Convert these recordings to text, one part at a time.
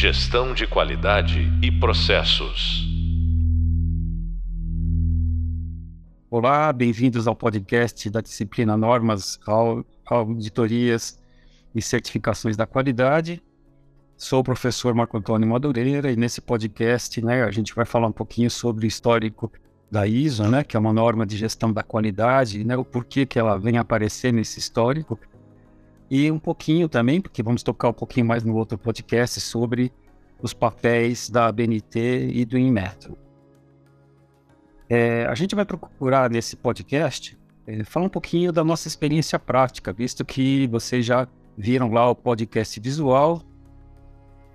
Gestão de qualidade e processos. Olá, bem-vindos ao podcast da disciplina Normas, Auditorias e Certificações da Qualidade. Sou o professor Marco Antônio Madureira e nesse podcast né, a gente vai falar um pouquinho sobre o histórico da ISO, né, que é uma norma de gestão da qualidade, né, o porquê que ela vem aparecer nesse histórico e um pouquinho também, porque vamos tocar um pouquinho mais no outro podcast sobre os papéis da BNT e do Inmetro. É, a gente vai procurar nesse podcast é, falar um pouquinho da nossa experiência prática, visto que vocês já viram lá o podcast visual,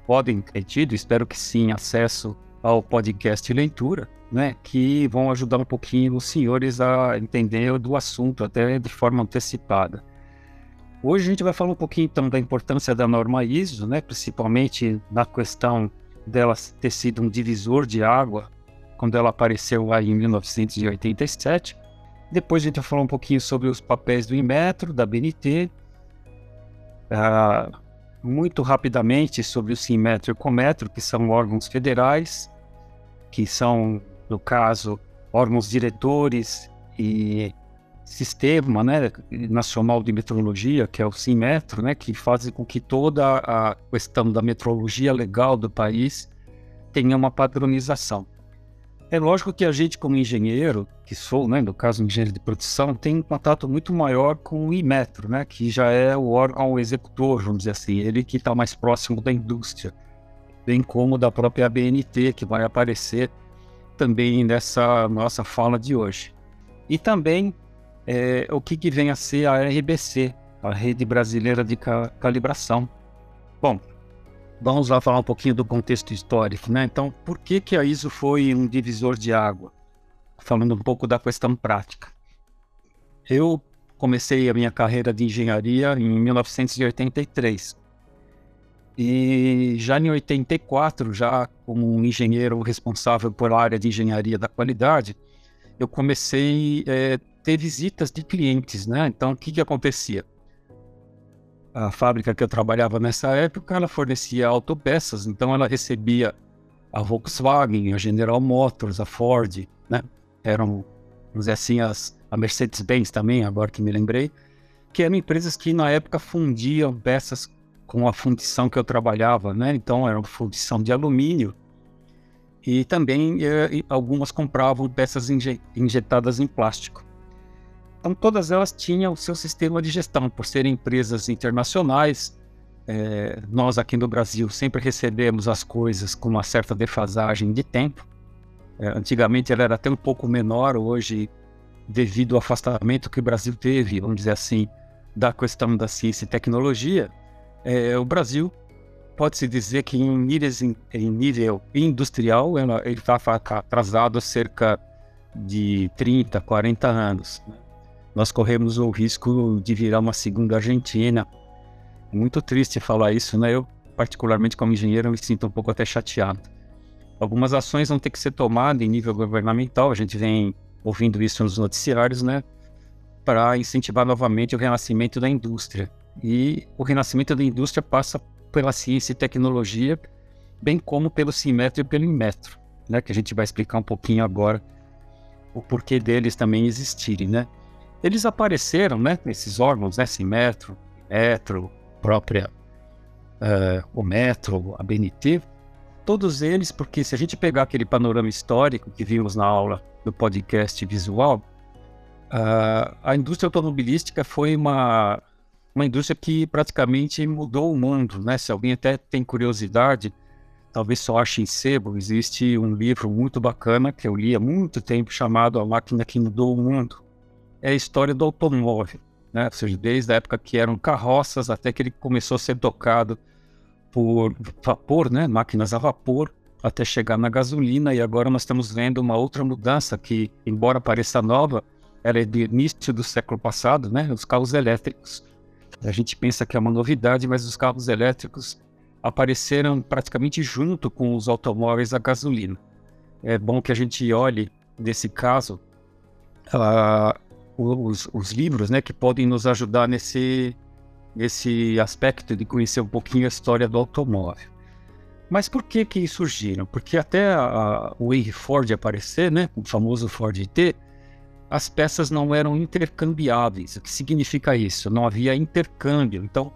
podem ter tido, espero que sim, acesso ao podcast leitura, né, que vão ajudar um pouquinho os senhores a entender do assunto até de forma antecipada. Hoje a gente vai falar um pouquinho então da importância da norma ISO, né, principalmente na questão dela ter sido um divisor de água quando ela apareceu lá em 1987. Depois a gente vai falar um pouquinho sobre os papéis do Inmetro, da BNT, uh, ah, muito rapidamente sobre o Sinmetro e o Cometro, que são órgãos federais, que são, no caso, órgãos diretores e sistema né, nacional de metrologia, que é o SIMETRO, né, que faz com que toda a questão da metrologia legal do país tenha uma padronização. É lógico que a gente, como engenheiro, que sou, né, no caso engenheiro de produção, tem um contato muito maior com o Imetro, né, que já é o órgão executor, vamos dizer assim, ele que está mais próximo da indústria, bem como da própria ABNT, que vai aparecer também nessa nossa fala de hoje. E também é, o que, que, vem a ser a RBC, a Rede Brasileira de Calibração. Bom, vamos lá falar um pouquinho do contexto histórico, né? Então, por que, que a ISO foi um divisor de água? Falando um pouco da questão prática. Eu comecei a minha carreira de engenharia em 1983. E já em 84, já como um engenheiro responsável por área de engenharia da qualidade, eu comecei é, ter visitas de clientes, né? Então, o que, que acontecia? A fábrica que eu trabalhava nessa época, ela fornecia autopeças, então ela recebia a Volkswagen, a General Motors, a Ford, né? Eram, vamos dizer assim, as, a Mercedes-Benz também, agora que me lembrei, que eram empresas que na época fundiam peças com a fundição que eu trabalhava, né? Então, era uma fundição de alumínio, e também eh, algumas compravam peças inje injetadas em plástico. Então, todas elas tinham o seu sistema de gestão, por serem empresas internacionais. É, nós aqui no Brasil sempre recebemos as coisas com uma certa defasagem de tempo. É, antigamente ela era até um pouco menor, hoje, devido ao afastamento que o Brasil teve, vamos dizer assim, da questão da ciência e tecnologia, é, o Brasil pode-se dizer que em, níveis, em nível industrial ela, ele está atrasado cerca de 30, 40 anos. Né? Nós corremos o risco de virar uma segunda Argentina. É muito triste falar isso, né? Eu, particularmente como engenheiro, me sinto um pouco até chateado. Algumas ações vão ter que ser tomadas em nível governamental, a gente vem ouvindo isso nos noticiários, né? Para incentivar novamente o renascimento da indústria. E o renascimento da indústria passa pela ciência e tecnologia, bem como pelo Simetro e pelo Inmetro, né? Que a gente vai explicar um pouquinho agora o porquê deles também existirem, né? Eles apareceram, né, nesses órgãos, né, Simetro, Metro, própria uh, o Metro, a BNT, todos eles, porque se a gente pegar aquele panorama histórico que vimos na aula do podcast visual, uh, a indústria automobilística foi uma, uma indústria que praticamente mudou o mundo, né? Se alguém até tem curiosidade, talvez só ache em sebo, existe um livro muito bacana que eu li há muito tempo chamado A Máquina que Mudou o Mundo, é a história do automóvel, né? Ou seja, desde a época que eram carroças até que ele começou a ser tocado por vapor, né? Máquinas a vapor, até chegar na gasolina e agora nós estamos vendo uma outra mudança que, embora pareça nova, ela é do início do século passado, né? Os carros elétricos. A gente pensa que é uma novidade, mas os carros elétricos apareceram praticamente junto com os automóveis a gasolina. É bom que a gente olhe nesse caso a, os, os livros, né, que podem nos ajudar nesse, nesse aspecto de conhecer um pouquinho a história do automóvel. Mas por que que surgiram? Porque até a, o Henry Ford aparecer, né, o famoso Ford T, as peças não eram intercambiáveis. O que significa isso? Não havia intercâmbio. Então,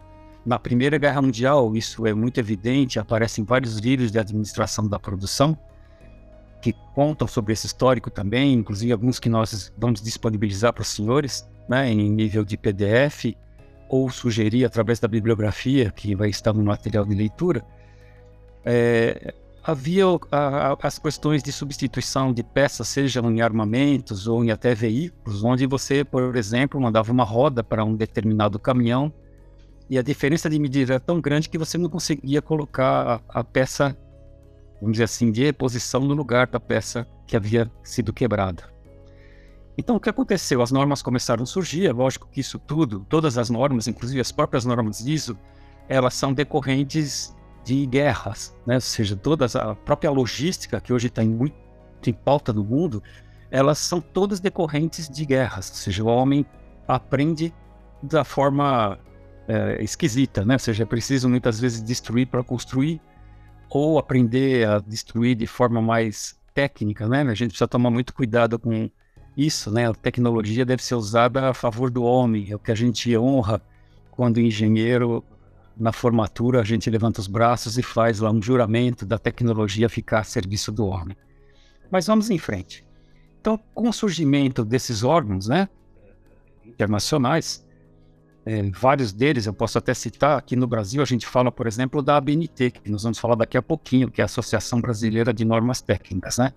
na Primeira Guerra Mundial, isso é muito evidente, aparecem vários livros de administração da produção que contam sobre esse histórico também, inclusive alguns que nós vamos disponibilizar para os senhores, né, em nível de PDF, ou sugerir através da bibliografia, que vai estar no material de leitura. É, havia a, a, as questões de substituição de peças, sejam em armamentos ou em até veículos, onde você, por exemplo, mandava uma roda para um determinado caminhão e a diferença de medida era tão grande que você não conseguia colocar a, a peça, vamos dizer assim, de reposição no lugar da peça que havia sido quebrada. Então, o que aconteceu? As normas começaram a surgir, é lógico que isso tudo, todas as normas, inclusive as próprias normas ISO, elas são decorrentes de guerras, né? ou seja, toda a própria logística que hoje está muito em pauta no mundo, elas são todas decorrentes de guerras, ou seja, o homem aprende da forma é, esquisita, né? ou seja, é preciso muitas vezes destruir para construir ou aprender a destruir de forma mais técnica, né? A gente precisa tomar muito cuidado com isso, né? A tecnologia deve ser usada a favor do homem, é o que a gente honra quando engenheiro na formatura a gente levanta os braços e faz lá um juramento da tecnologia ficar a serviço do homem. Mas vamos em frente. Então, com o surgimento desses órgãos, né, internacionais, é, vários deles eu posso até citar aqui no Brasil, a gente fala, por exemplo, da ABNT, que nós vamos falar daqui a pouquinho, que é a Associação Brasileira de Normas Técnicas, né?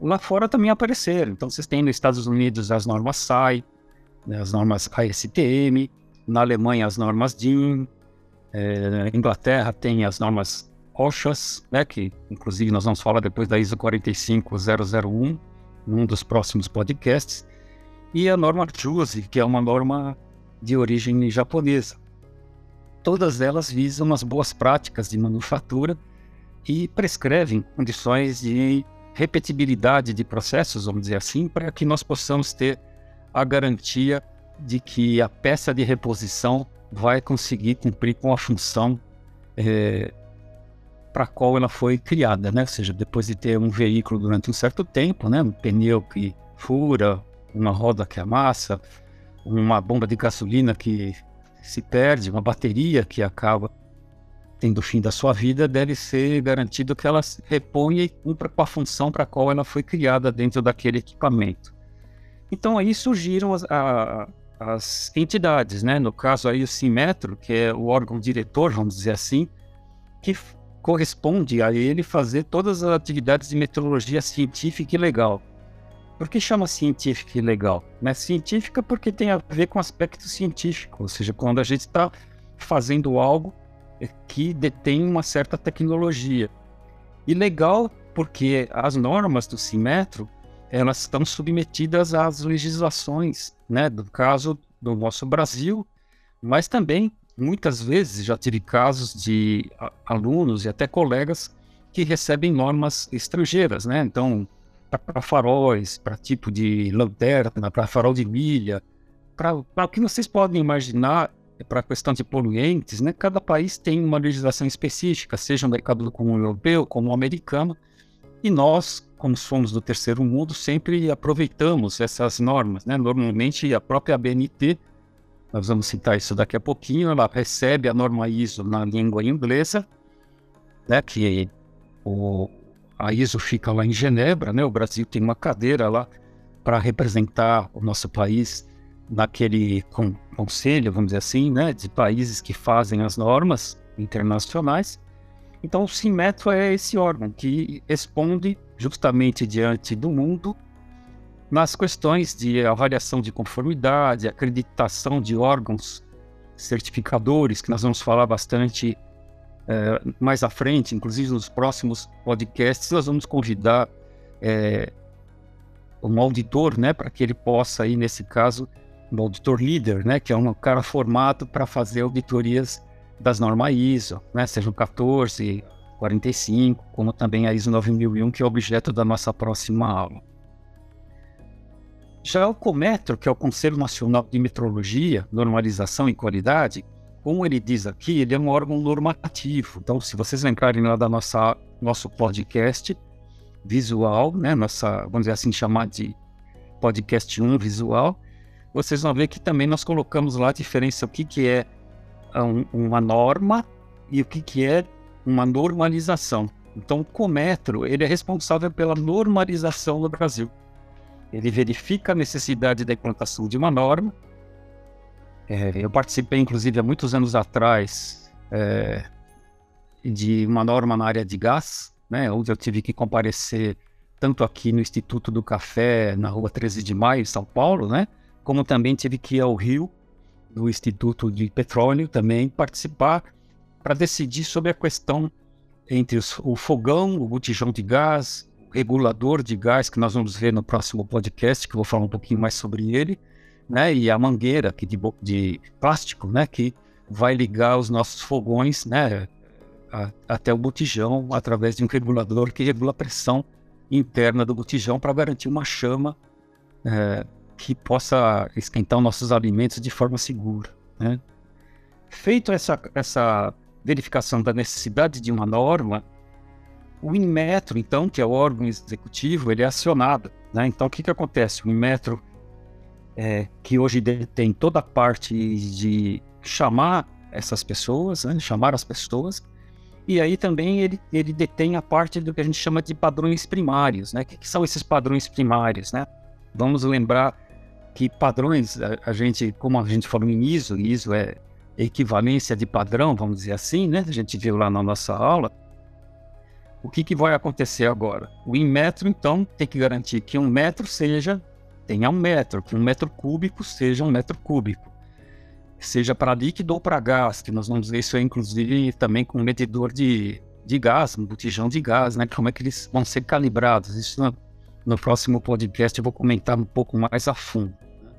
Lá fora também apareceram. Então, vocês têm nos Estados Unidos as normas SAI, né, as normas ASTM, na Alemanha as normas DIN, é, Inglaterra tem as normas OSHAs, né, que inclusive nós vamos falar depois da ISO 45001, num dos próximos podcasts, e a norma JUSE, que é uma norma de origem japonesa. Todas elas visam as boas práticas de manufatura e prescrevem condições de repetibilidade de processos, vamos dizer assim, para que nós possamos ter a garantia de que a peça de reposição vai conseguir cumprir com a função é, para a qual ela foi criada, né? Ou seja, depois de ter um veículo durante um certo tempo, né? Um pneu que fura, uma roda que amassa, uma bomba de gasolina que se perde, uma bateria que acaba tendo o fim da sua vida, deve ser garantido que ela reponha e cumpra com a função para a qual ela foi criada dentro daquele equipamento. Então aí surgiram as, a, as entidades, né? No caso aí o Simetro, que é o órgão diretor, vamos dizer assim, que corresponde a ele fazer todas as atividades de meteorologia científica e legal. Por que chama científica e legal? Né? Científica porque tem a ver com aspecto científico, ou seja, quando a gente está fazendo algo que detém uma certa tecnologia. E legal porque as normas do Simetro elas estão submetidas às legislações, né, do caso do nosso Brasil, mas também muitas vezes já tive casos de alunos e até colegas que recebem normas estrangeiras, né? Então, para faróis, para tipo de lanterna, para farol de milha, para o que vocês podem imaginar para a questão de poluentes, né? Cada país tem uma legislação específica, seja no mercado comum europeu, como o americano, e nós, como somos do terceiro mundo, sempre aproveitamos essas normas. Né? Normalmente, a própria ABNT, nós vamos citar isso daqui a pouquinho, ela recebe a norma ISO na língua inglesa, né? que o, a ISO fica lá em Genebra, né? o Brasil tem uma cadeira lá para representar o nosso país naquele conselho, vamos dizer assim, né? de países que fazem as normas internacionais. Então, o Simetro é esse órgão que responde justamente diante do mundo nas questões de avaliação de conformidade, acreditação de órgãos certificadores, que nós vamos falar bastante é, mais à frente, inclusive nos próximos podcasts, nós vamos convidar é, um auditor, né, para que ele possa, aí, nesse caso, um auditor líder, né, que é um cara formado para fazer auditorias das normas ISO, né, sejam 14, 45, como também a ISO 9001, que é objeto da nossa próxima aula. Já o COMETRO, que é o Conselho Nacional de Metrologia, Normalização e Qualidade, como ele diz aqui, ele é um órgão normativo. Então, se vocês lembrarem lá da nossa nosso podcast visual, né, nossa, vamos dizer assim, chamar de podcast 1 visual, vocês vão ver que também nós colocamos lá a diferença o que, que é um, uma norma e o que, que é uma normalização. Então, o Cometro ele é responsável pela normalização no Brasil. Ele verifica a necessidade da implantação de uma norma. É, eu participei, inclusive, há muitos anos atrás, é, de uma norma na área de gás, né, onde eu tive que comparecer tanto aqui no Instituto do Café, na rua 13 de Maio, em São Paulo, né, como também tive que ir ao Rio, do Instituto de Petróleo, também participar para decidir sobre a questão entre os, o fogão, o botijão de gás, o regulador de gás, que nós vamos ver no próximo podcast, que eu vou falar um pouquinho mais sobre ele, né, e a mangueira que de, de plástico, né, que vai ligar os nossos fogões, né, a, até o botijão através de um regulador que regula a pressão interna do botijão para garantir uma chama é, que possa esquentar os nossos alimentos de forma segura. Né? Feito essa, essa verificação da necessidade de uma norma, o Inmetro, então, que é o órgão executivo, ele é acionado. Né? Então, o que, que acontece? O Inmetro, é, que hoje tem toda a parte de chamar essas pessoas, né? chamar as pessoas, e aí também ele, ele detém a parte do que a gente chama de padrões primários, né? O que, que são esses padrões primários, né? Vamos lembrar que padrões, a, a, gente, como a gente falou em ISO, ISO é equivalência de padrão, vamos dizer assim, né? A gente viu lá na nossa aula. O que, que vai acontecer agora? O Inmetro, então, tem que garantir que um metro seja, tenha um metro, que um metro cúbico seja um metro cúbico seja para líquido ou para gás, que nós vamos ver isso inclusive também com medidor de, de gás, um botijão de gás, né? Como é que eles vão ser calibrados? Isso no, no próximo podcast eu vou comentar um pouco mais a fundo. Né?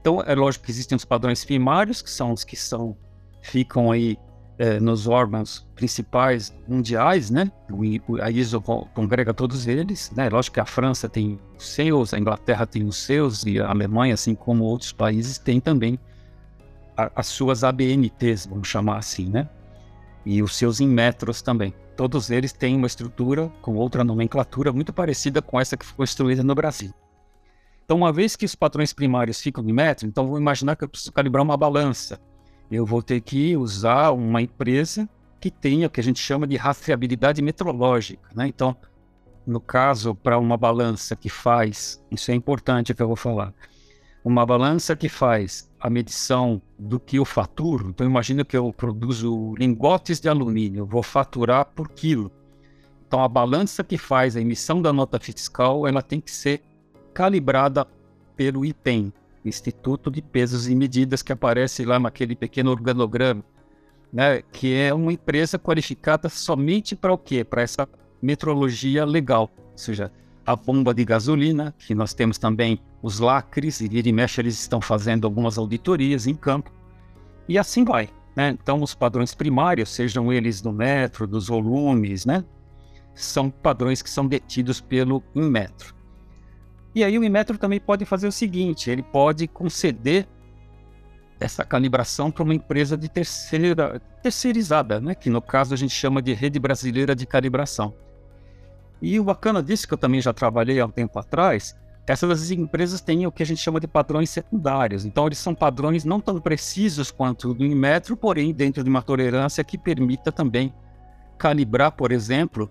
Então, é lógico que existem os padrões primários, que são os que são, ficam aí é, nos órgãos principais mundiais, né? A ISO congrega todos eles, né? Lógico que a França tem os seus, a Inglaterra tem os seus e a Alemanha, assim como outros países, tem também as suas ABNTs, vamos chamar assim, né? E os seus Inmetros também. Todos eles têm uma estrutura com outra nomenclatura muito parecida com essa que foi construída no Brasil. Então, uma vez que os padrões primários ficam em metro, então vou imaginar que eu preciso calibrar uma balança. Eu vou ter que usar uma empresa que tenha o que a gente chama de rastreabilidade metrológica. Né? Então, no caso, para uma balança que faz, isso é importante que eu vou falar, uma balança que faz a medição do que eu faturo. Então, imagina que eu produzo lingotes de alumínio, vou faturar por quilo. Então, a balança que faz a emissão da nota fiscal, ela tem que ser calibrada pelo IPEM, Instituto de Pesos e Medidas, que aparece lá naquele pequeno organograma, né, que é uma empresa qualificada somente para o quê? Para essa metrologia legal, ou seja, a bomba de gasolina, que nós temos também os lacres, e vira e mexe eles estão fazendo algumas auditorias em campo, e assim vai. Né? Então, os padrões primários, sejam eles do metro, dos volumes, né? são padrões que são detidos pelo Inmetro. E aí o Inmetro também pode fazer o seguinte, ele pode conceder essa calibração para uma empresa de terceira, terceirizada, né? que no caso a gente chama de Rede Brasileira de Calibração. E o bacana disso, que eu também já trabalhei há um tempo atrás, essas empresas têm o que a gente chama de padrões secundários. Então, eles são padrões não tão precisos quanto do Inmetro, porém dentro de uma tolerância que permita também calibrar, por exemplo,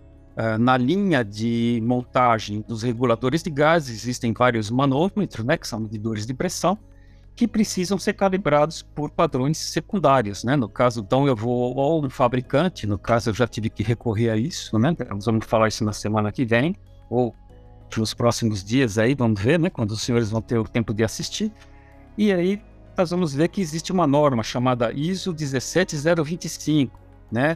na linha de montagem dos reguladores de gás, existem vários manômetros, né, que são medidores de pressão, que precisam ser calibrados por padrões secundários, né? No caso, então, eu vou ou um fabricante, no caso, eu já tive que recorrer a isso, né? Nós vamos falar isso na semana que vem, ou nos próximos dias aí, vamos ver, né? Quando os senhores vão ter o tempo de assistir. E aí, nós vamos ver que existe uma norma chamada ISO 17025, né?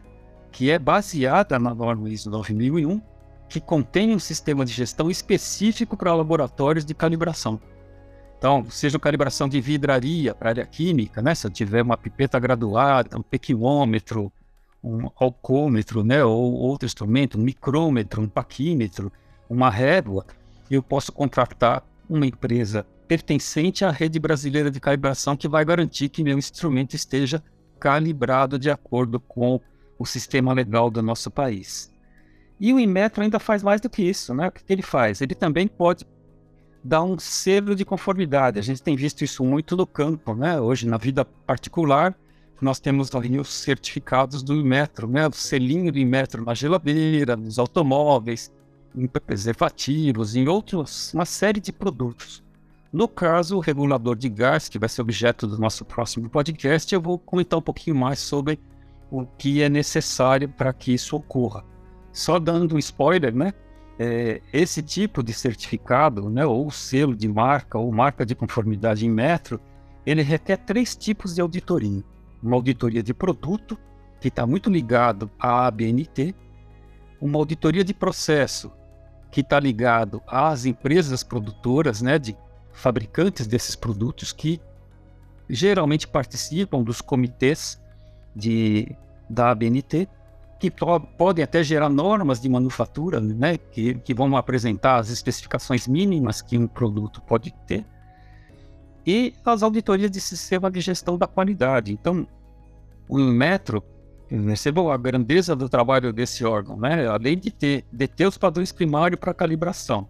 Que é baseada na norma ISO 9001, que contém um sistema de gestão específico para laboratórios de calibração. Então, seja calibração de vidraria para área química, né? Se eu tiver uma pipeta graduada, um pequimômetro, um alcômetro, né? Ou outro instrumento, um micrômetro, um paquímetro, uma régua, eu posso contratar uma empresa pertencente à rede brasileira de calibração que vai garantir que meu instrumento esteja calibrado de acordo com o sistema legal do nosso país. E o Inmetro ainda faz mais do que isso, né? O que ele faz? Ele também pode dar um selo de conformidade. A gente tem visto isso muito no campo, né? Hoje, na vida particular, nós temos os certificados do Inmetro, né? O selinho do Inmetro na geladeira, nos automóveis, em preservativos, em outros, uma série de produtos. No caso, o regulador de gás, que vai ser objeto do nosso próximo podcast, eu vou comentar um pouquinho mais sobre o que é necessário para que isso ocorra. Só dando um spoiler, né? É, esse tipo de certificado, né, ou selo de marca, ou marca de conformidade em metro, ele requer três tipos de auditoria. Uma auditoria de produto, que está muito ligado à ABNT, uma auditoria de processo, que está ligado às empresas produtoras, né, de fabricantes desses produtos, que geralmente participam dos comitês de, da ABNT, que podem até gerar normas de manufatura, né, que, que vão apresentar as especificações mínimas que um produto pode ter, e as auditorias de sistema de gestão da qualidade. Então, o Metro, percebam a grandeza do trabalho desse órgão, né? além de ter, de ter os padrões primários para calibração,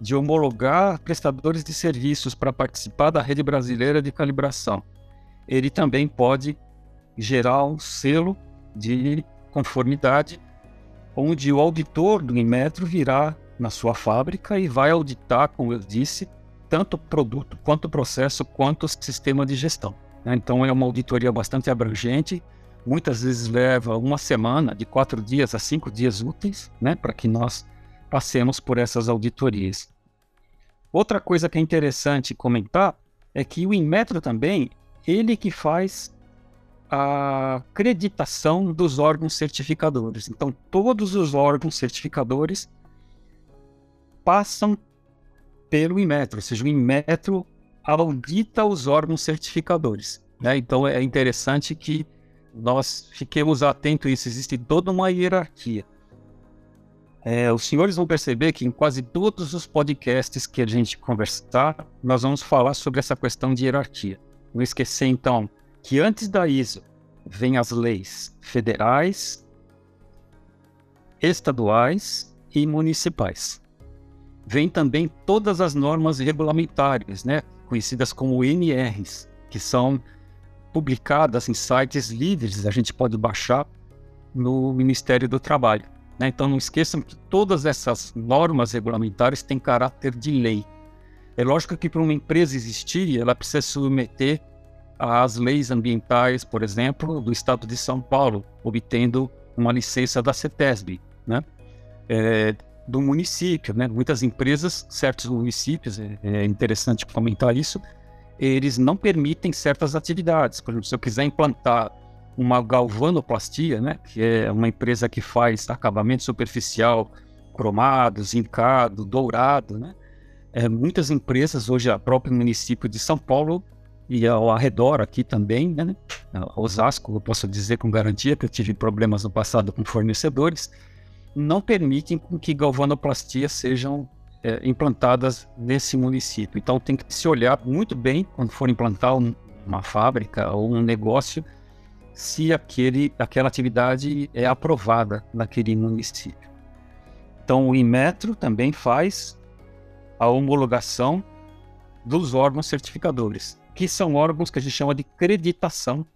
de homologar prestadores de serviços para participar da rede brasileira de calibração, ele também pode gerar um selo de conformidade, onde o auditor do Inmetro virá na sua fábrica e vai auditar, como eu disse, tanto o produto, quanto o processo, quanto o sistema de gestão. Né? Então é uma auditoria bastante abrangente, muitas vezes leva uma semana, de quatro dias a cinco dias úteis, né, para que nós passemos por essas auditorias. Outra coisa que é interessante comentar é que o Inmetro também, ele que faz a acreditação dos órgãos certificadores. Então, todos os órgãos certificadores passam pelo Inmetro, ou seja, o Inmetro audita os órgãos certificadores. Né? Então, é interessante que nós fiquemos atentos a isso. Existe toda uma hierarquia. É, os senhores vão perceber que em quase todos os podcasts que a gente conversar, nós vamos falar sobre essa questão de hierarquia. Não esquecer, então, que antes da ISO vem as leis federais, estaduais e municipais. Vem também todas as normas regulamentares, né, conhecidas como NRs, que são publicadas em sites livres, a gente pode baixar no Ministério do Trabalho. Né? Então não esqueçam que todas essas normas regulamentares têm caráter de lei. É lógico que para uma empresa existir, ela precisa submeter às leis ambientais, por exemplo, do Estado de São Paulo, obtendo uma licença da CETESB, né? É, do município, né? Muitas empresas, certos municípios, é, é interessante comentar isso, eles não permitem certas atividades. Por exemplo, se eu quiser implantar uma galvanoplastia, né, que é uma empresa que faz acabamento superficial, cromado, zincado, dourado, né, é, muitas empresas, hoje a próprio município de São Paulo e ao arredor aqui também, né, Osasco, eu posso dizer com garantia que eu tive problemas no passado com fornecedores, não permitem que galvanoplastias sejam é, implantadas nesse município. Então tem que se olhar muito bem quando for implantar um, uma fábrica ou um negócio, se aquele, aquela atividade é aprovada naquele município. Então o Inmetro também faz a homologação dos órgãos certificadores, que são órgãos que a gente chama de creditação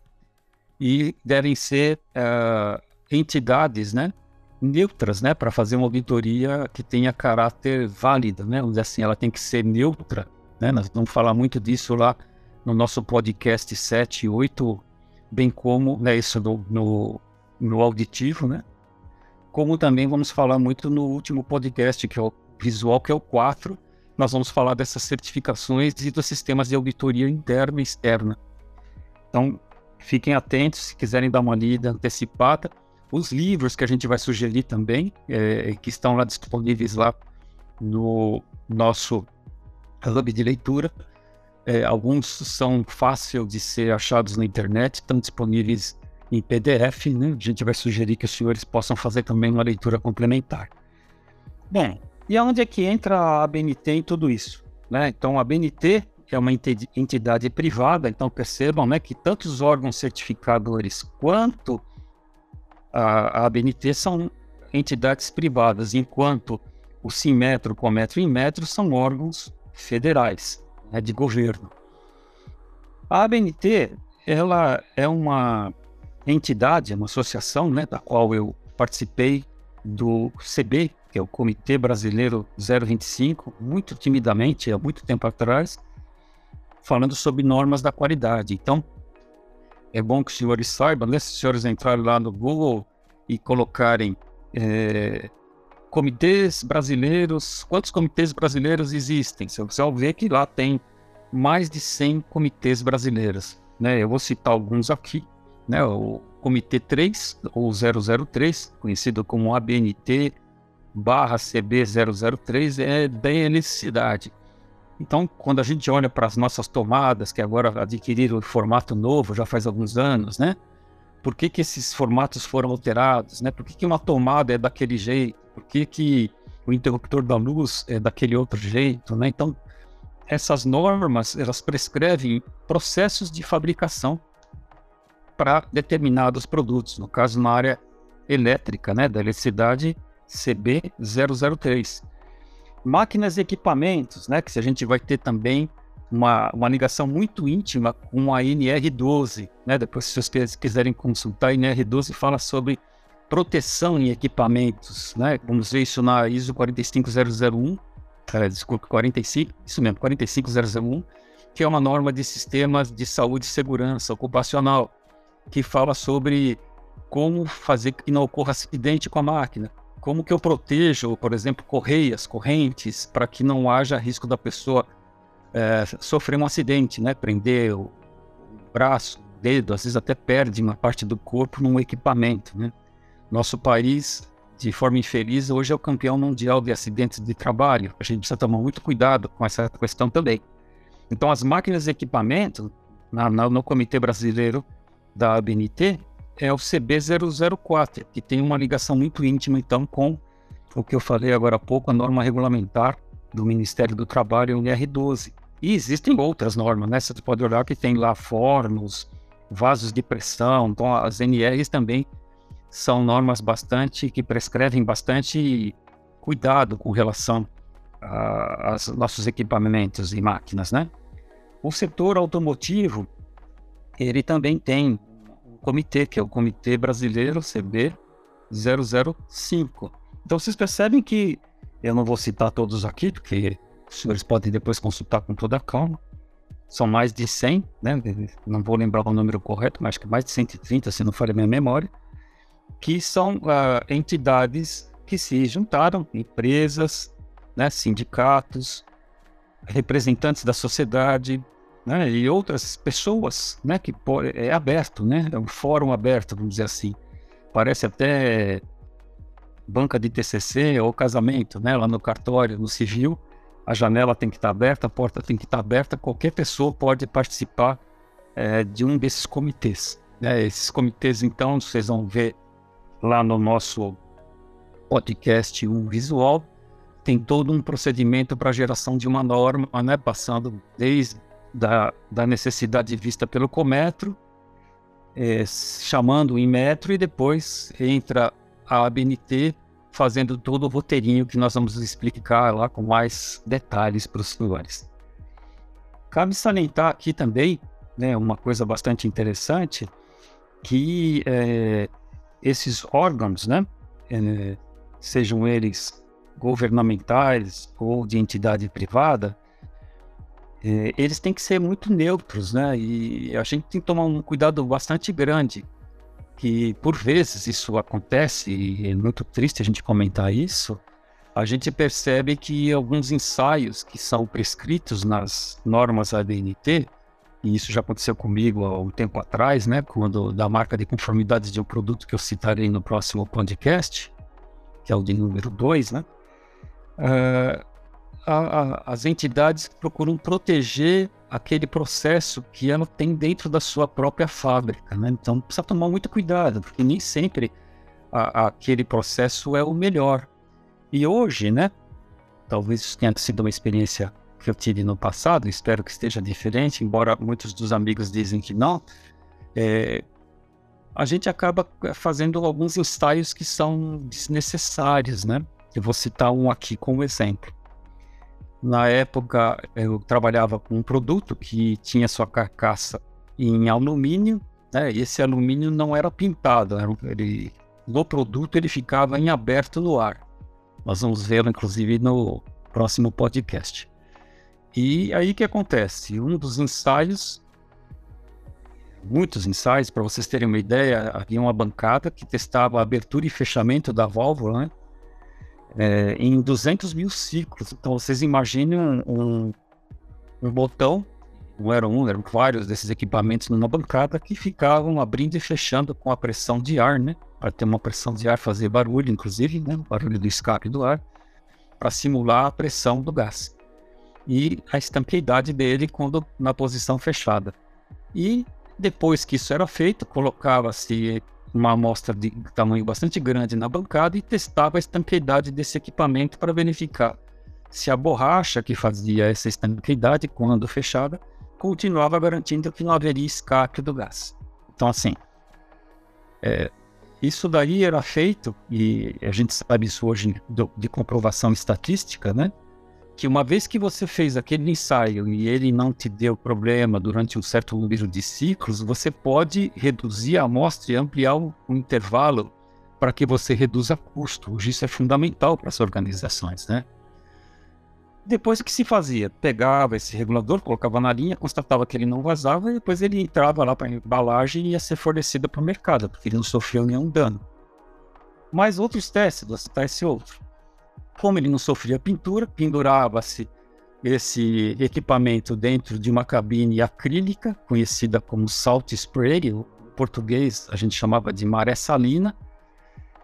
e devem ser uh, entidades, né, neutras, né, para fazer uma auditoria que tenha caráter válido, né, assim, ela tem que ser neutra, né, nós vamos falar muito disso lá no nosso podcast 7 e 8, bem como, né, isso no, no, no auditivo, né, como também vamos falar muito no último podcast, que é o visual, que é o 4, nós vamos falar dessas certificações e dos sistemas de auditoria interna e externa. Então, fiquem atentos, se quiserem dar uma lida antecipada, os livros que a gente vai sugerir também, é, que estão lá disponíveis lá no nosso hub de leitura. É, alguns são fáceis de ser achados na internet, estão disponíveis em PDF, né? A gente vai sugerir que os senhores possam fazer também uma leitura complementar. Bom, e aonde é que entra a ABNT em tudo isso? Né? Então, a ABNT é uma entidade privada, então percebam né, que tanto os órgãos certificadores quanto a, a ABNT são entidades privadas, enquanto o Simetro, Cometro e Inmetro são órgãos federais, né, de governo. A ABNT ela é uma entidade, uma associação, né, da qual eu participei do CB, que é o Comitê Brasileiro 025, muito timidamente, há muito tempo atrás, falando sobre normas da qualidade. Então, é bom que os senhores saibam, né, se os senhores entrarem lá no Google e colocarem é, comitês brasileiros, quantos comitês brasileiros existem? Você vai ver que lá tem mais de 100 comitês brasileiros. Né? Eu vou citar alguns aqui. Né? O Comitê 3, ou 003, conhecido como ABNT barra CB003, é da necessidade. Então, quando a gente olha para as nossas tomadas, que agora adquiriram formato novo, já faz alguns anos, né? Por que, que esses formatos foram alterados, né? Por que, que uma tomada é daquele jeito? Por que, que o interruptor da luz é daquele outro jeito, né? Então, essas normas elas prescrevem processos de fabricação para determinados produtos, no caso na área elétrica, né, da eletricidade CB003. Máquinas e equipamentos, né, que se a gente vai ter também uma, uma ligação muito íntima com a NR12, né, depois se vocês quiserem consultar, a NR12 fala sobre proteção em equipamentos, né, vamos ver isso na ISO 45001, é, desculpa, 45, isso mesmo, 45001, que é uma norma de sistemas de saúde e segurança ocupacional, que fala sobre como fazer que não ocorra acidente com a máquina, como que eu protejo, por exemplo, correias, correntes, para que não haja risco da pessoa é, sofrer um acidente, né? Prender o braço, o dedo, às vezes até perde uma parte do corpo num equipamento, né? Nosso país de forma infeliz, hoje é o campeão mundial de acidentes de trabalho. A gente precisa tomar muito cuidado com essa questão também. Então, as máquinas e equipamentos, na, na, no Comitê Brasileiro da ABNT, é o CB004, que tem uma ligação muito íntima, então, com o que eu falei agora há pouco, a norma regulamentar do Ministério do Trabalho, o NR12. E existem outras normas, né? Você pode olhar que tem lá fornos, vasos de pressão, então as NRs também são normas bastante que prescrevem bastante cuidado com relação aos nossos equipamentos e máquinas, né? O setor automotivo, ele também tem comitê, que é o Comitê Brasileiro CB 005. Então vocês percebem que eu não vou citar todos aqui, porque os senhores podem depois consultar com toda a calma. São mais de 100, né? Não vou lembrar o número correto, mas acho que mais de 130, se não falha minha memória que são uh, entidades que se juntaram, empresas, né, sindicatos, representantes da sociedade né, e outras pessoas, né, que é aberto, né, é um fórum aberto, vamos dizer assim. Parece até banca de TCC ou casamento, né, lá no cartório, no civil, a janela tem que estar aberta, a porta tem que estar aberta, qualquer pessoa pode participar é, de um desses comitês. Né? Esses comitês, então, vocês vão ver lá no nosso podcast um visual, tem todo um procedimento para geração de uma norma, né, passando desde da, da necessidade vista pelo Cometro, é, chamando o Inmetro e depois entra a ABNT fazendo todo o roteirinho que nós vamos explicar lá com mais detalhes para os senhores. Cabe salientar aqui também né, uma coisa bastante interessante, que é, esses órgãos, né, é, sejam eles governamentais ou de entidade privada, é, eles têm que ser muito neutros, né? E a gente tem que tomar um cuidado bastante grande, que por vezes isso acontece, e é muito triste a gente comentar isso, a gente percebe que alguns ensaios que são prescritos nas normas ADNT, e isso já aconteceu comigo há um tempo atrás, né, quando da marca de conformidades de um produto que eu citarei no próximo podcast, que é o de número 2, né, uh, a, a, as entidades procuram proteger aquele processo que ela tem dentro da sua própria fábrica, né, então precisa tomar muito cuidado, porque nem sempre a, aquele processo é o melhor. E hoje, né, talvez isso tenha sido uma experiência que eu tive no passado, espero que esteja diferente, embora muitos dos amigos dizem que não, é, a gente acaba fazendo alguns ensaios que são desnecessários, né? Eu vou citar um aqui como exemplo. Na época, eu trabalhava com um produto que tinha sua carcaça em alumínio, né? E esse alumínio não era pintado, era, ele, no produto ele ficava em aberto no ar. Nós vamos vê-lo, inclusive, no próximo podcast. E aí que acontece? Um dos ensaios, muitos ensaios, para vocês terem uma ideia, havia uma bancada que testava a abertura e fechamento da válvula, né? É, em 200 mil ciclos. Então vocês imaginem um, um, botão, não era um, eram vários desses equipamentos numa bancada que ficavam abrindo e fechando com a pressão de ar, né? para ter uma pressão de ar fazer barulho, inclusive, né, barulho do escape do ar, para simular a pressão do gás. E a estanqueidade dele quando na posição fechada. E depois que isso era feito, colocava-se uma amostra de tamanho bastante grande na bancada e testava a estanqueidade desse equipamento para verificar se a borracha que fazia essa estanqueidade quando fechada continuava garantindo que não haveria escape do gás. Então, assim, é, isso daí era feito, e a gente sabe isso hoje de comprovação estatística, né? Que uma vez que você fez aquele ensaio e ele não te deu problema durante um certo número de ciclos, você pode reduzir a amostra e ampliar o, intervalo para que você reduza custo. Hoje isso é fundamental para as organizações, né? Depois o que se fazia? Pegava esse regulador, colocava na linha, constatava que ele não vazava e depois ele entrava lá para a embalagem e ia ser fornecido para o mercado, porque ele não sofreu nenhum dano. Mas outros testes, vou citar esse outro. Como ele não sofria pintura, pendurava-se esse equipamento dentro de uma cabine acrílica, conhecida como salt spray, em português a gente chamava de maré salina,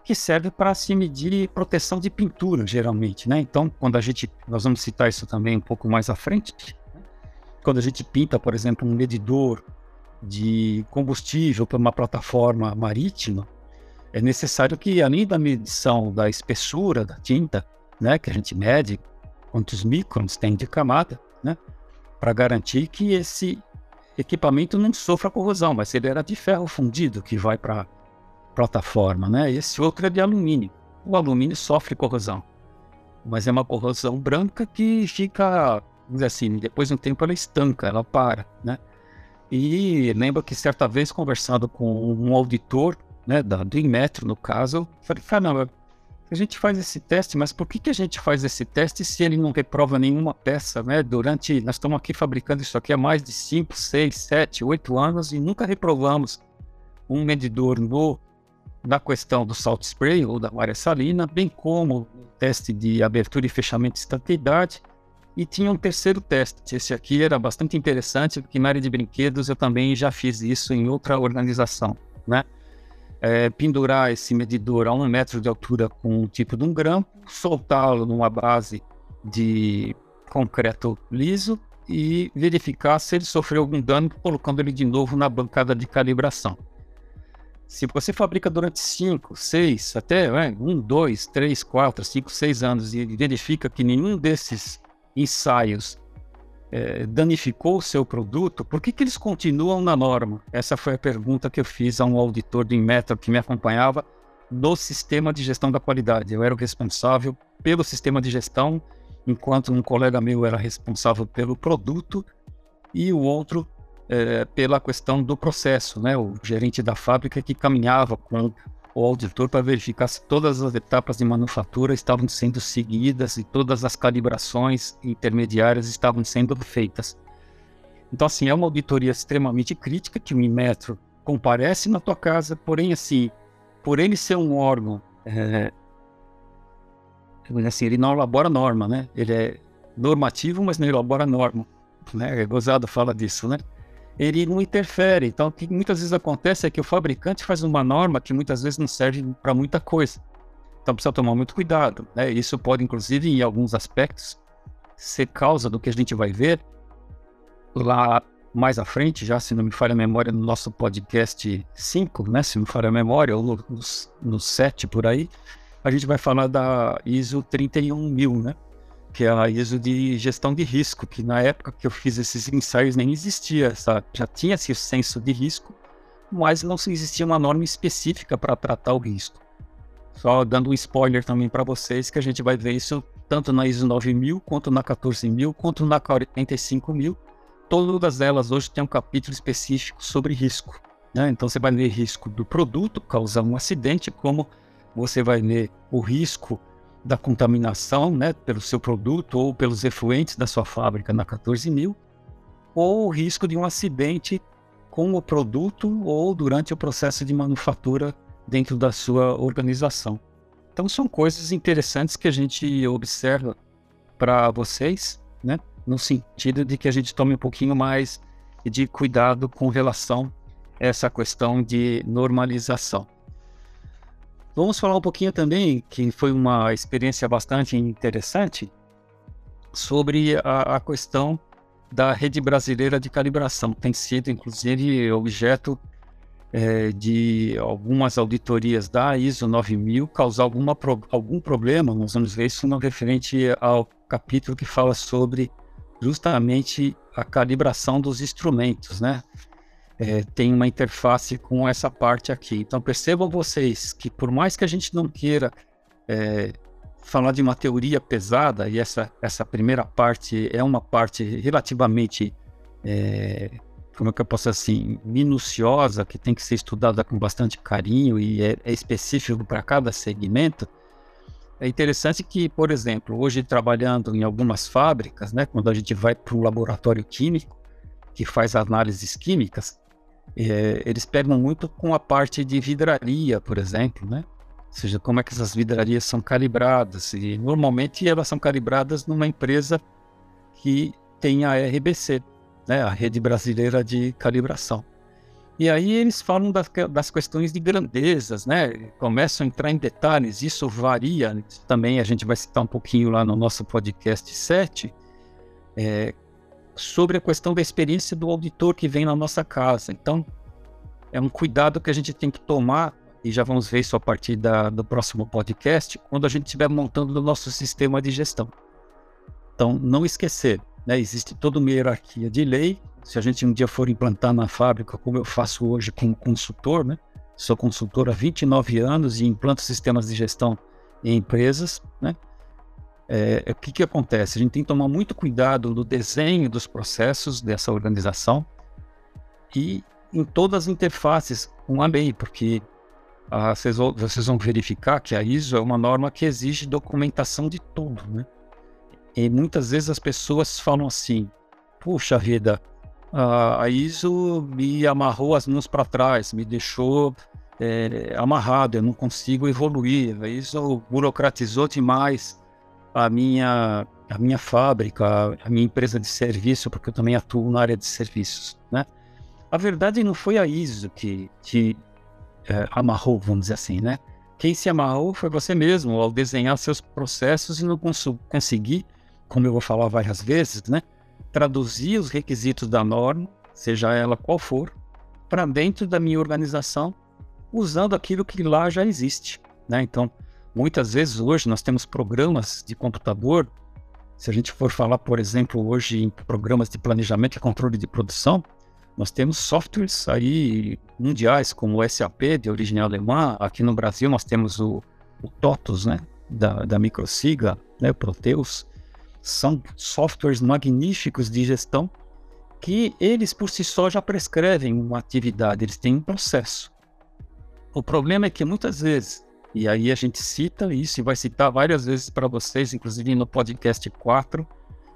que serve para se medir proteção de pintura, geralmente, né? Então, quando a gente, nós vamos citar isso também um pouco mais à frente, quando a gente pinta, por exemplo, um medidor de combustível para uma plataforma marítima, é necessário que, além da medição da espessura da tinta, né, que a gente mede quantos microns tem de camada, né, para garantir que esse equipamento não sofra corrosão, mas ele era de ferro fundido que vai para plataforma, né? Esse outro é de alumínio. O alumínio sofre corrosão, mas é uma corrosão branca que fica, assim, depois de um tempo ela estanca, ela para, né? E lembro que certa vez conversando com um auditor, né, da, do Inmetro no caso, falei, caramba, a gente faz esse teste, mas por que, que a gente faz esse teste se ele não reprova nenhuma peça, né? Durante, nós estamos aqui fabricando isso aqui há mais de 5, 6, 7, 8 anos e nunca reprovamos um medidor no na questão do salt spray ou da maré salina, bem como o teste de abertura e fechamento de estanqueidade. E tinha um terceiro teste. Esse aqui era bastante interessante, porque na área de brinquedos eu também já fiz isso em outra organização, né? É, pendurar esse medidor a um metro de altura com um tipo de um grampo, soltá-lo numa base de concreto liso e verificar se ele sofreu algum dano, colocando ele de novo na bancada de calibração. Se você fabrica durante 5, 6, até 1, 2, 3, 4, 5, 6 anos e verifica que nenhum desses ensaios é, danificou o seu produto, por que, que eles continuam na norma? Essa foi a pergunta que eu fiz a um auditor do Inmetro que me acompanhava no sistema de gestão da qualidade. Eu era o responsável pelo sistema de gestão, enquanto um colega meu era responsável pelo produto e o outro é, pela questão do processo, né? O gerente da fábrica que caminhava com o auditor para verificar se todas as etapas de manufatura estavam sendo seguidas e todas as calibrações intermediárias estavam sendo feitas. Então, assim, é uma auditoria extremamente crítica que o Inmetro comparece na tua casa, porém, assim, por ele ser um órgão, é, assim, ele não elabora norma, né? Ele é normativo, mas não elabora norma, né? É gozado fala disso, né? Ele não interfere. Então, o que muitas vezes acontece é que o fabricante faz uma norma que muitas vezes não serve para muita coisa. Então, precisa tomar muito cuidado. Né? Isso pode, inclusive, em alguns aspectos, ser causa do que a gente vai ver lá mais à frente, já se não me falha a memória, no nosso podcast 5, né? se me falha a memória, ou no, no, no 7 por aí, a gente vai falar da ISO 31000, né? Que é a ISO de gestão de risco, que na época que eu fiz esses ensaios nem existia, sabe? já tinha esse senso de risco, mas não existia uma norma específica para tratar o risco. Só dando um spoiler também para vocês, que a gente vai ver isso tanto na ISO 9000, quanto na 14000, quanto na 45000. Todas elas hoje têm um capítulo específico sobre risco. Né? Então você vai ver risco do produto causar um acidente, como você vai ver o risco da contaminação né, pelo seu produto ou pelos efluentes da sua fábrica na 14000, ou o risco de um acidente com o produto ou durante o processo de manufatura dentro da sua organização. Então são coisas interessantes que a gente observa para vocês, né, no sentido de que a gente tome um pouquinho mais de cuidado com relação a essa questão de normalização. Vamos falar um pouquinho também, que foi uma experiência bastante interessante, sobre a, a questão da rede brasileira de calibração. Tem sido, inclusive, objeto é, de algumas auditorias da ISO 9000 causar alguma, algum problema. Nós vamos ver isso no referente ao capítulo que fala sobre justamente a calibração dos instrumentos, né? É, tem uma interface com essa parte aqui. Então percebam vocês que por mais que a gente não queira é, falar de uma teoria pesada, e essa, essa primeira parte é uma parte relativamente, é, como é que eu posso assim, minuciosa, que tem que ser estudada com bastante carinho e é, é específico para cada segmento, é interessante que, por exemplo, hoje trabalhando em algumas fábricas, né, quando a gente vai para um laboratório químico que faz análises químicas, é, eles pegam muito com a parte de vidraria, por exemplo, né? Ou seja, como é que essas vidrarias são calibradas. E normalmente elas são calibradas numa empresa que tem a RBC, né? a Rede Brasileira de Calibração. E aí eles falam das, das questões de grandezas, né? Começam a entrar em detalhes, isso varia. Também a gente vai citar um pouquinho lá no nosso podcast 7, é, sobre a questão da experiência do auditor que vem na nossa casa. Então, é um cuidado que a gente tem que tomar, e já vamos ver isso a partir da, do próximo podcast, quando a gente estiver montando o nosso sistema de gestão. Então, não esquecer, né, existe toda uma hierarquia de lei. Se a gente um dia for implantar na fábrica, como eu faço hoje como consultor, né, sou consultor há 29 anos e implanto sistemas de gestão em empresas, né, é, o que, que acontece? A gente tem que tomar muito cuidado no desenho dos processos dessa organização e em todas as interfaces com a lei, porque ah, vocês, vocês, vão verificar que a ISO é uma norma que exige documentação de tudo, né? E muitas vezes as pessoas falam assim: puxa vida, a ISO me amarrou as mãos para trás, me deixou é, amarrado, eu não consigo evoluir, a ISO burocratizou demais a minha, a minha fábrica, a minha empresa de serviço, porque eu também atuo na área de serviços, né? A verdade não foi a ISO que te é, amarrou, vamos dizer assim, né? Quem se amarrou foi você mesmo, ao desenhar seus processos e não conseguir, como eu vou falar várias vezes, né? Traduzir os requisitos da norma, seja ela qual for, para dentro da minha organização, usando aquilo que lá já existe, né? Então, Muitas vezes hoje nós temos programas de computador. Se a gente for falar, por exemplo, hoje em programas de planejamento e controle de produção, nós temos softwares aí mundiais como o SAP de origem alemã. Aqui no Brasil nós temos o, o TOTOS, né, da, da Microsiga, né, o Proteus. São softwares magníficos de gestão que eles por si só já prescrevem uma atividade, eles têm um processo. O problema é que muitas vezes e aí a gente cita isso e vai citar várias vezes para vocês, inclusive no podcast 4.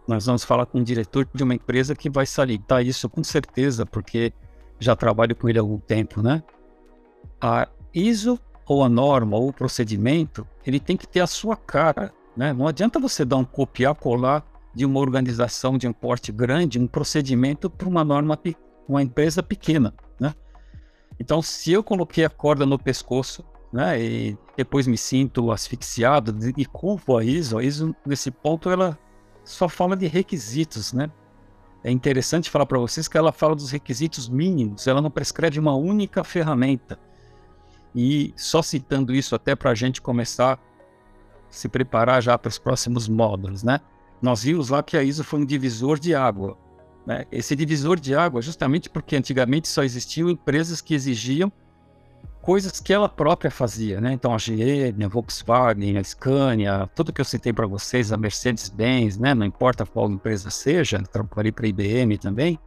Nós vamos falar com um diretor de uma empresa que vai salientar isso com certeza, porque já trabalho com ele há algum tempo, né? A ISO ou a norma ou o procedimento, ele tem que ter a sua cara, né? Não adianta você dar um copiar colar de uma organização de um porte grande, um procedimento para uma norma uma empresa pequena, né? Então, se eu coloquei a corda no pescoço né? E depois me sinto asfixiado e culpo a ISO. A ISO, nesse ponto, ela só fala de requisitos, né? É interessante falar para vocês que ela fala dos requisitos mínimos, ela não prescreve uma única ferramenta. E só citando isso até para a gente começar a se preparar já para os próximos módulos, né? nós vimos lá que a ISO foi um divisor de água. Né? Esse divisor de água, justamente porque antigamente só existiam empresas que exigiam coisas que ela própria fazia, né? Então a GM, a Volkswagen, a Scania, tudo que eu citei para vocês, a Mercedes-Benz, né? Não importa qual empresa seja, trabalhei para a IBM também.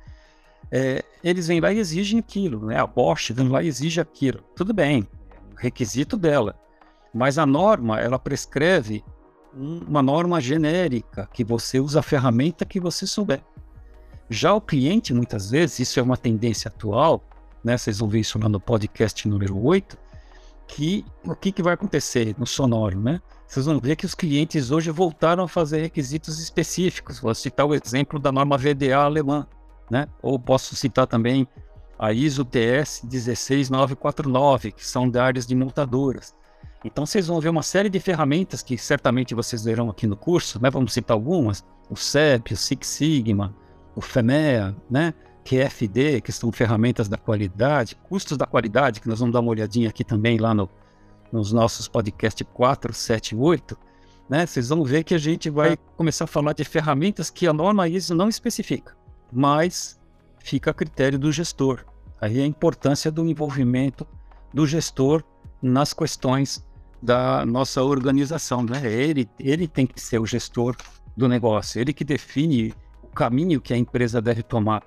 É, eles vêm lá e exigem aquilo, né? A Bosch vem lá e exige aquilo. Tudo bem, requisito dela. Mas a norma, ela prescreve uma norma genérica, que você usa a ferramenta que você souber. Já o cliente, muitas vezes, isso é uma tendência atual, né? Vocês vão ver isso lá no podcast número 8, que o que, que vai acontecer no sonoro, né? Vocês vão ver que os clientes hoje voltaram a fazer requisitos específicos. Vou citar o exemplo da norma VDA alemã, né? Ou posso citar também a ISO TS 16949, que são da áreas de montadoras. Então vocês vão ver uma série de ferramentas que certamente vocês verão aqui no curso, né? Vamos citar algumas: o CEP, o Six Sigma, o FEMEA, né? QFD, que são ferramentas da qualidade, custos da qualidade, que nós vamos dar uma olhadinha aqui também lá no, nos nossos podcasts 4, 7 e 8, né? Vocês vão ver que a gente vai começar a falar de ferramentas que a norma ISO não especifica, mas fica a critério do gestor. Aí a importância do envolvimento do gestor nas questões da nossa organização, né? Ele, ele tem que ser o gestor do negócio, ele que define o caminho que a empresa deve tomar.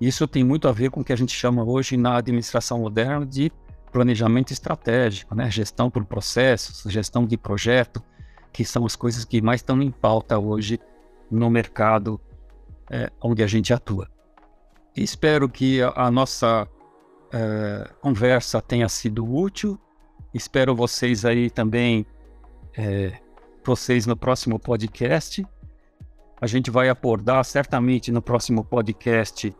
Isso tem muito a ver com o que a gente chama hoje na administração moderna de planejamento estratégico, né? Gestão por processos, gestão de projeto, que são as coisas que mais estão em pauta hoje no mercado é, onde a gente atua. Espero que a, nossa é, conversa tenha sido útil Espero vocês aí também, é, vocês no próximo podcast. A gente vai abordar certamente no próximo podcast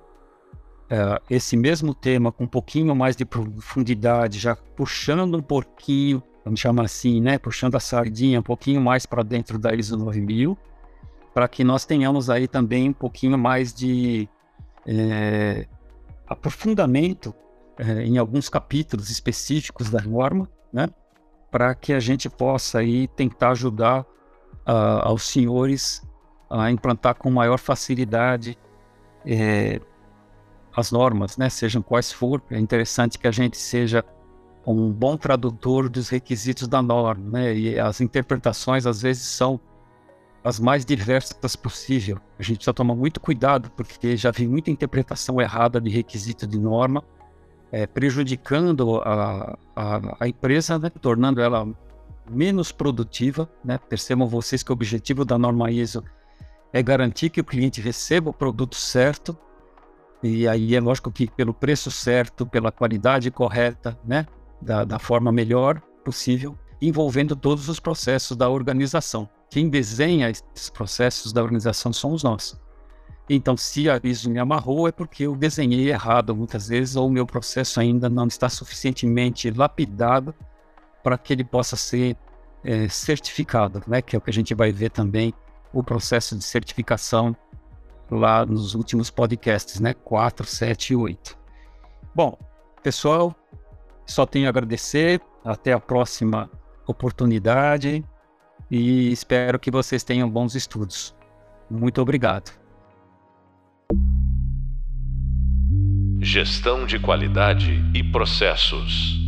é, esse mesmo tema com um pouquinho mais de profundidade, já puxando um pouquinho, vamos chamar assim, né? Puxando a sardinha um pouquinho mais para dentro da ISO 9000, para que nós tenhamos aí também um pouquinho mais de é, aprofundamento é, em alguns capítulos específicos da norma né? Para que a gente possa aí tentar ajudar uh, aos senhores a implantar com maior facilidade eh, as normas, né? Sejam quais for. É interessante que a gente seja um bom tradutor dos requisitos da norma, né? E as interpretações às vezes são as mais diversas possível. A gente precisa tomar muito cuidado porque já vi muita interpretação errada de requisito de norma é, prejudicando a, a, a empresa, né, tornando ela menos produtiva. Né? Percebam vocês que o objetivo da norma ISO é garantir que o cliente receba o produto certo, e aí é lógico que pelo preço certo, pela qualidade correta, né? da, da forma melhor possível, envolvendo todos os processos da organização. Quem desenha esses processos da organização somos nós. Então, se a ISO me amarrou, é porque eu desenhei errado muitas vezes, ou o meu processo ainda não está suficientemente lapidado para que ele possa ser é, certificado, né? que é o que a gente vai ver também, o processo de certificação lá nos últimos podcasts, né? 4, 7 e 8. Bom, pessoal, só tenho a agradecer, até a próxima oportunidade e espero que vocês tenham bons estudos. Muito obrigado. Gestão de qualidade e processos.